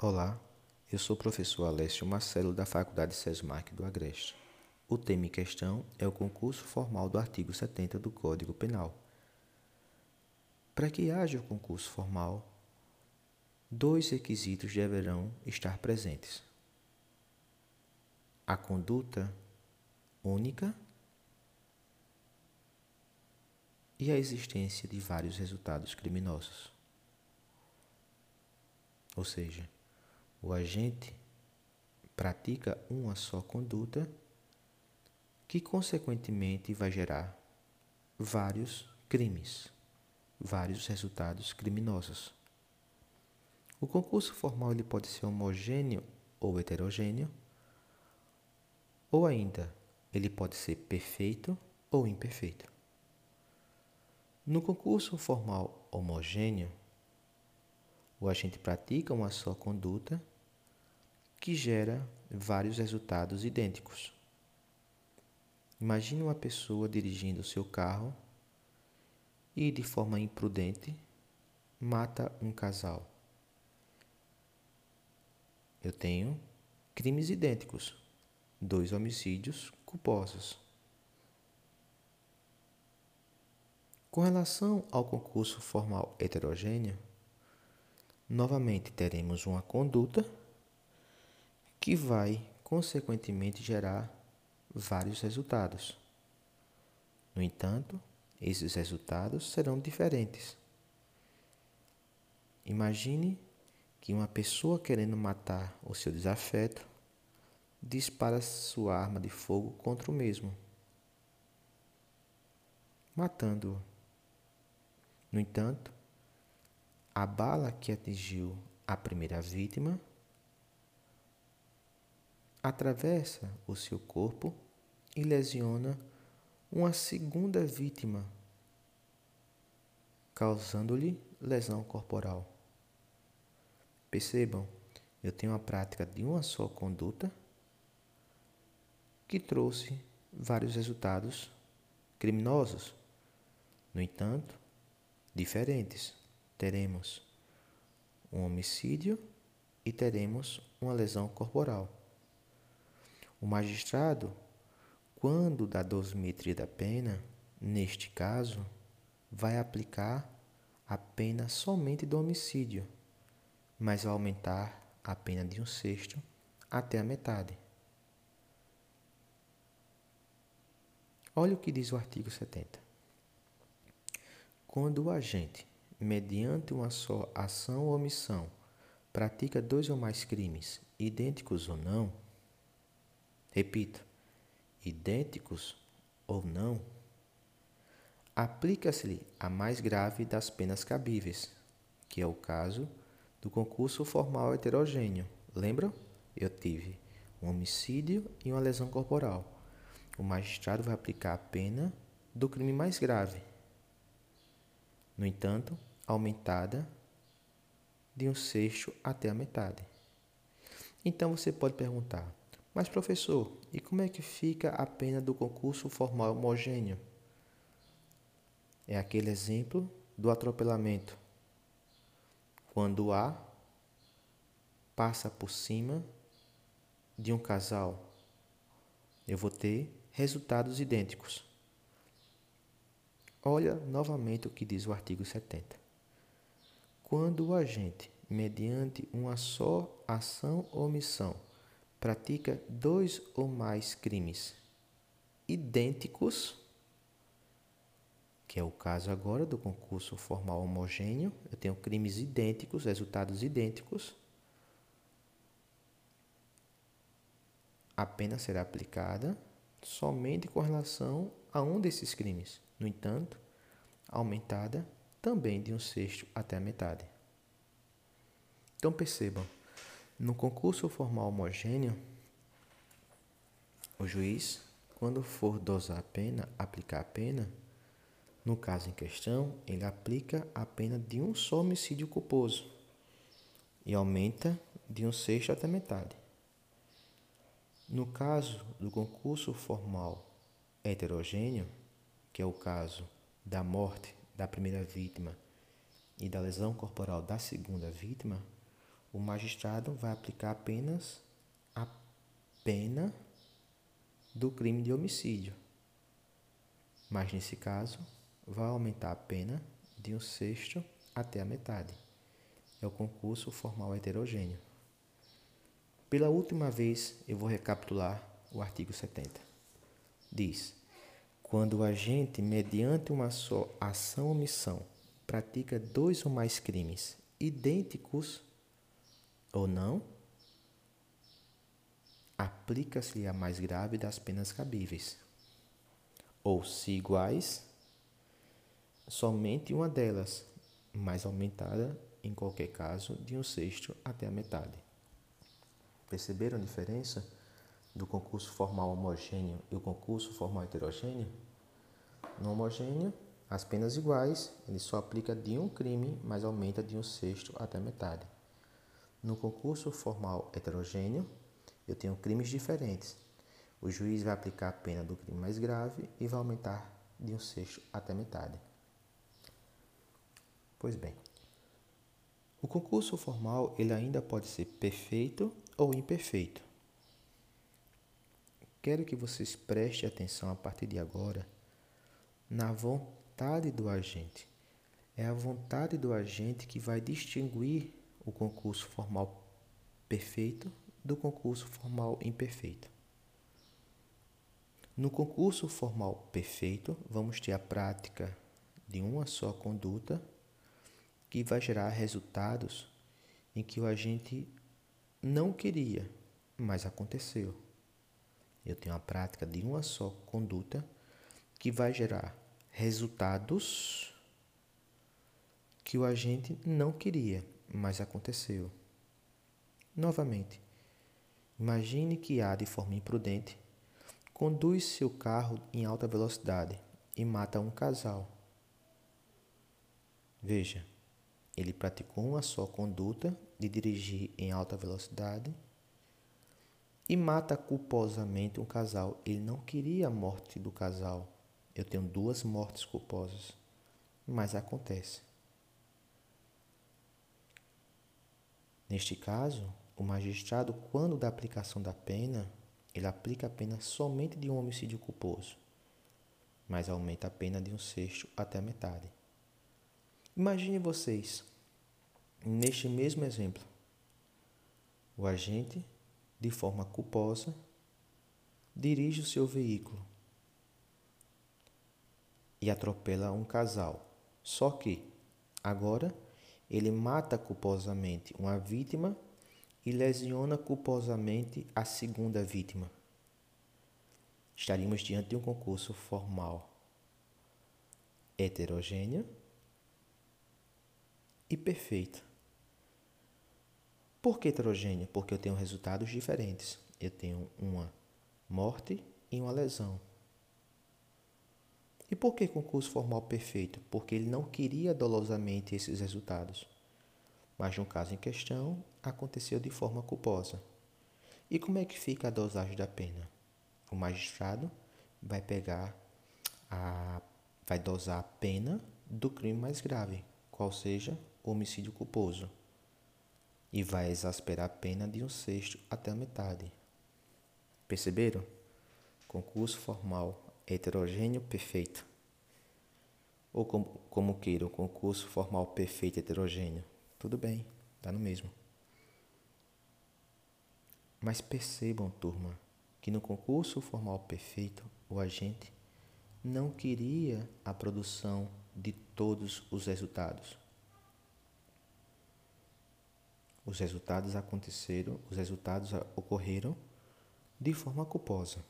Olá, eu sou o professor Alessio Marcelo da Faculdade SESMAC do Agreste. O tema em questão é o concurso formal do artigo 70 do Código Penal. Para que haja o concurso formal, dois requisitos deverão estar presentes: a conduta única e a existência de vários resultados criminosos. Ou seja, o agente pratica uma só conduta que, consequentemente, vai gerar vários crimes, vários resultados criminosos. O concurso formal ele pode ser homogêneo ou heterogêneo, ou ainda ele pode ser perfeito ou imperfeito. No concurso formal homogêneo, o agente pratica uma só conduta que gera vários resultados idênticos. Imagine uma pessoa dirigindo seu carro e, de forma imprudente, mata um casal. Eu tenho crimes idênticos, dois homicídios culposos. Com relação ao concurso formal heterogêneo, novamente teremos uma conduta que vai, consequentemente, gerar vários resultados. No entanto, esses resultados serão diferentes. Imagine que uma pessoa querendo matar o seu desafeto dispara sua arma de fogo contra o mesmo, matando-o. No entanto, a bala que atingiu a primeira vítima atravessa o seu corpo e lesiona uma segunda vítima, causando-lhe lesão corporal. Percebam, eu tenho a prática de uma só conduta que trouxe vários resultados criminosos. No entanto, diferentes teremos um homicídio e teremos uma lesão corporal. O magistrado, quando da dosimetria da pena, neste caso, vai aplicar a pena somente do homicídio, mas vai aumentar a pena de um sexto até a metade. Olha o que diz o artigo 70. Quando o agente mediante uma só ação ou omissão, pratica dois ou mais crimes, idênticos ou não, repito, idênticos ou não, aplica-se-lhe a mais grave das penas cabíveis, que é o caso do concurso formal heterogêneo. Lembram? Eu tive um homicídio e uma lesão corporal. O magistrado vai aplicar a pena do crime mais grave. No entanto, aumentada de um sexto até a metade. Então você pode perguntar: mas professor, e como é que fica a pena do concurso formal homogêneo? É aquele exemplo do atropelamento. Quando A passa por cima de um casal, eu vou ter resultados idênticos. Olha novamente o que diz o artigo 70. Quando o agente, mediante uma só ação ou omissão, pratica dois ou mais crimes idênticos, que é o caso agora do concurso formal homogêneo, eu tenho crimes idênticos, resultados idênticos, a pena será aplicada somente com relação a um desses crimes. No entanto, aumentada também de um sexto até a metade. Então percebam, no concurso formal homogêneo, o juiz, quando for dosar a pena, aplicar a pena, no caso em questão, ele aplica a pena de um só homicídio culposo e aumenta de um sexto até metade. No caso do concurso formal heterogêneo, que é o caso da morte da primeira vítima e da lesão corporal da segunda vítima, o magistrado vai aplicar apenas a pena do crime de homicídio. Mas nesse caso, vai aumentar a pena de um sexto até a metade. É o concurso formal heterogêneo. Pela última vez, eu vou recapitular o artigo 70. Diz: quando o agente, mediante uma só ação ou omissão, pratica dois ou mais crimes idênticos ou não, aplica-se a mais grave das penas cabíveis. Ou, se iguais, somente uma delas, mais aumentada, em qualquer caso, de um sexto até a metade. Perceberam a diferença do concurso formal homogêneo e o concurso formal heterogêneo? No homogêneo, as penas iguais, ele só aplica de um crime, mas aumenta de um sexto até metade. No concurso formal heterogêneo, eu tenho crimes diferentes. O juiz vai aplicar a pena do crime mais grave e vai aumentar de um sexto até metade. Pois bem, o concurso formal ele ainda pode ser perfeito ou imperfeito. Quero que vocês prestem atenção a partir de agora na vontade do agente. É a vontade do agente que vai distinguir o concurso formal perfeito do concurso formal imperfeito. No concurso formal perfeito, vamos ter a prática de uma só conduta que vai gerar resultados em que o agente não queria, mas aconteceu. Eu tenho a prática de uma só conduta que vai gerar resultados que o agente não queria, mas aconteceu. Novamente, imagine que A, de forma imprudente, conduz seu carro em alta velocidade e mata um casal. Veja, ele praticou uma só conduta de dirigir em alta velocidade e mata culposamente um casal. Ele não queria a morte do casal. Eu tenho duas mortes culposas, mas acontece. Neste caso, o magistrado, quando da aplicação da pena, ele aplica a pena somente de um homicídio culposo, mas aumenta a pena de um sexto até a metade. Imagine vocês, neste mesmo exemplo, o agente, de forma culposa, dirige o seu veículo e atropela um casal. Só que, agora, ele mata culposamente uma vítima e lesiona culposamente a segunda vítima. Estaríamos diante de um concurso formal heterogêneo e perfeito. Por que heterogêneo? Porque eu tenho resultados diferentes. Eu tenho uma morte e uma lesão. E por que concurso formal perfeito? Porque ele não queria dolosamente esses resultados. Mas no caso em questão, aconteceu de forma culposa. E como é que fica a dosagem da pena? O magistrado vai pegar a vai dosar a pena do crime mais grave, qual seja o homicídio culposo, e vai exasperar a pena de um sexto até a metade. Perceberam? Concurso formal heterogêneo perfeito. Ou como, como queira, o concurso formal perfeito heterogêneo. Tudo bem, dá no mesmo. Mas percebam, turma, que no concurso formal perfeito, o agente não queria a produção de todos os resultados. Os resultados aconteceram, os resultados ocorreram de forma culposa.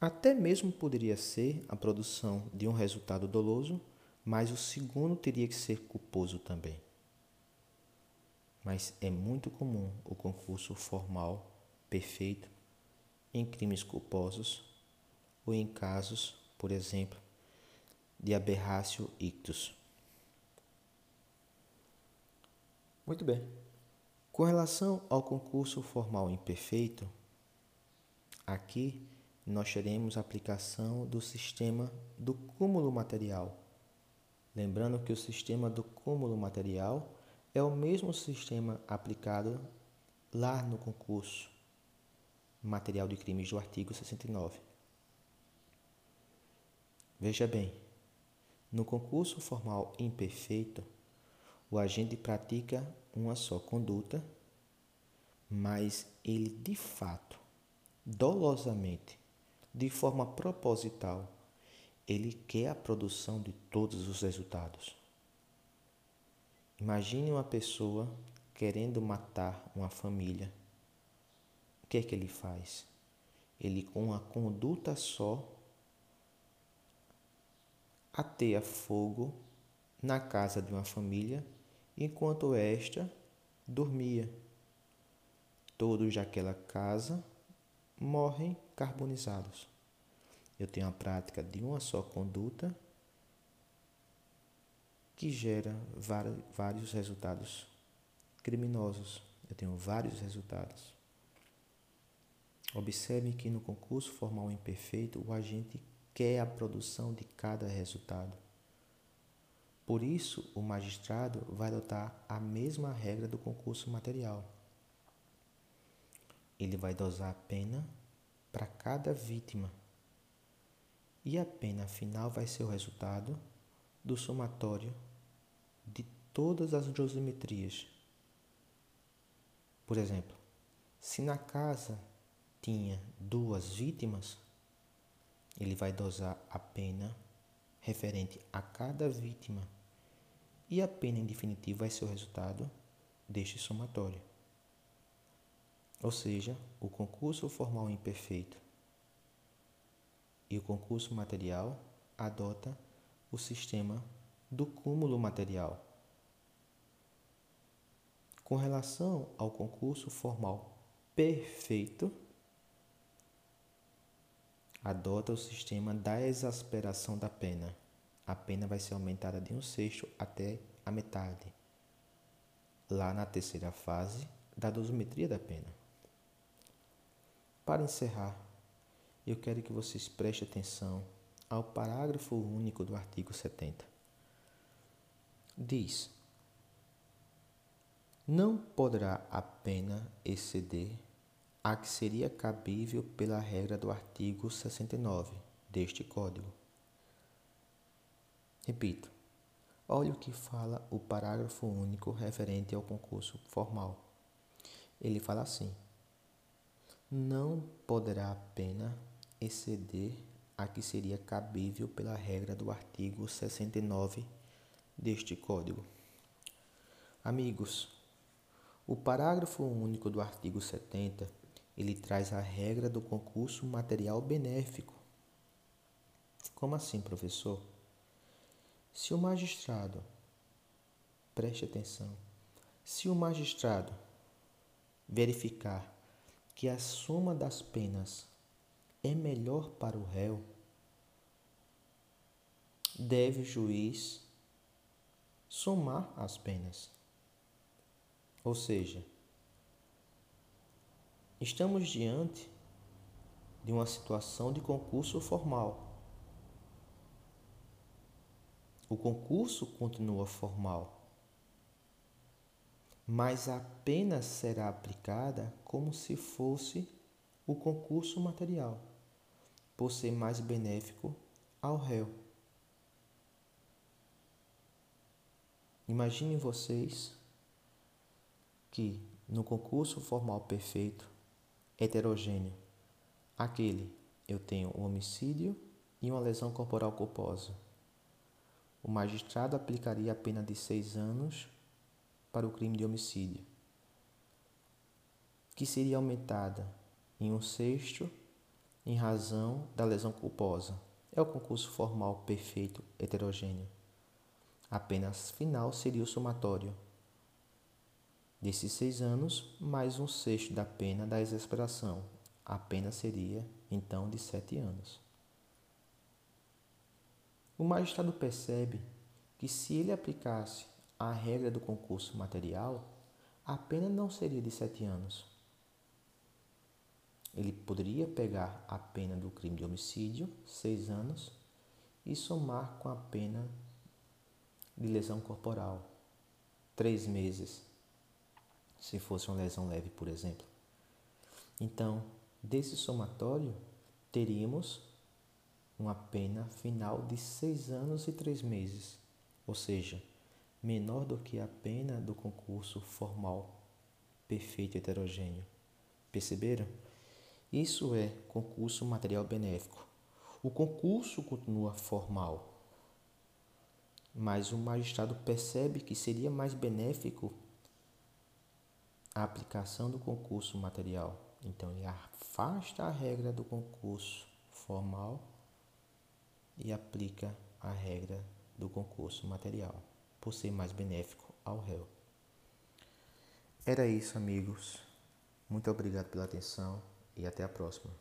Até mesmo poderia ser a produção de um resultado doloso, mas o segundo teria que ser culposo também. Mas é muito comum o concurso formal perfeito em crimes culposos ou em casos, por exemplo, de aberratio ictus. Muito bem. Com relação ao concurso formal imperfeito, aqui nós teremos a aplicação do sistema do cúmulo material. Lembrando que o sistema do cúmulo material É o mesmo sistema aplicado lá no concurso material de crimes do artigo 69. Veja bem, no concurso formal imperfeito, o agente pratica uma só conduta, mas ele de fato, dolosamente, de forma proposital, ele quer a produção de todos os resultados. Imagine uma pessoa querendo matar uma família. O que é que ele faz? Ele, com uma conduta só, ateia fogo na casa de uma família enquanto esta dormia. Todos daquela casa morrem carbonizados. Eu tenho a prática de uma só conduta que gera vários resultados criminosos. Eu tenho vários resultados. Observe que no concurso formal imperfeito o agente quer a produção de cada resultado. Por isso, o magistrado vai adotar a mesma regra do concurso material. Ele vai dosar a pena para cada vítima. E a pena final vai ser o resultado do somatório de todas as dosimetrias. Por exemplo, se na casa tinha duas vítimas, ele vai dosar a pena referente a cada vítima e a pena em definitivo vai ser o resultado deste somatório. Ou seja, o concurso formal imperfeito e o concurso material adota o sistema do cúmulo material. Com relação ao concurso formal perfeito, adota o sistema da exasperação da pena. A pena vai ser aumentada de um sexto até a metade, lá na terceira fase da dosimetria da pena. Para encerrar, eu quero que vocês prestem atenção ao parágrafo único do artigo 70. Diz: Não poderá a pena exceder a que seria cabível pela regra do artigo 69 deste Código. Repito, olhe o que fala o parágrafo único referente ao concurso formal. Ele fala assim: não poderá a pena exceder a que seria cabível pela regra do artigo 69 deste Código. Amigos, o parágrafo único do artigo 70 ele traz a regra do concurso material benéfico. Como assim, professor? Se o magistrado, preste atenção, se o magistrado verificar que a soma das penas é melhor para o réu, deve o juiz somar as penas. Ou seja, Estamos diante de uma situação de concurso formal. O concurso continua formal, mas a pena será aplicada como se fosse o concurso material, por ser mais benéfico ao réu. Imaginem vocês que no concurso formal perfeito heterogêneo. Aquele, eu tenho um homicídio e uma lesão corporal culposa. O magistrado aplicaria a pena de seis anos para o crime de homicídio, que seria aumentada em um sexto em razão da lesão culposa. É o concurso formal perfeito heterogêneo. A pena final seria o somatório desses seis anos, mais um sexto da pena da exasperação. A pena seria, então, de sete anos. O magistrado percebe que, se ele aplicasse a regra do concurso material, a pena não seria de sete anos. Ele poderia pegar a pena do crime de homicídio, seis anos, e somar com a pena de lesão corporal, três meses, se fosse uma lesão leve, por exemplo. Então, desse somatório, teríamos uma pena final de seis anos e três meses, ou seja, menor do que a pena do concurso formal perfeito heterogêneo. Perceberam? Isso é concurso material benéfico. O concurso continua formal, mas o magistrado percebe que seria mais benéfico a aplicação do concurso material. Então, ele afasta a regra do concurso formal e aplica a regra do concurso material, por ser mais benéfico ao réu. Era isso, amigos. Muito obrigado pela atenção e até a próxima.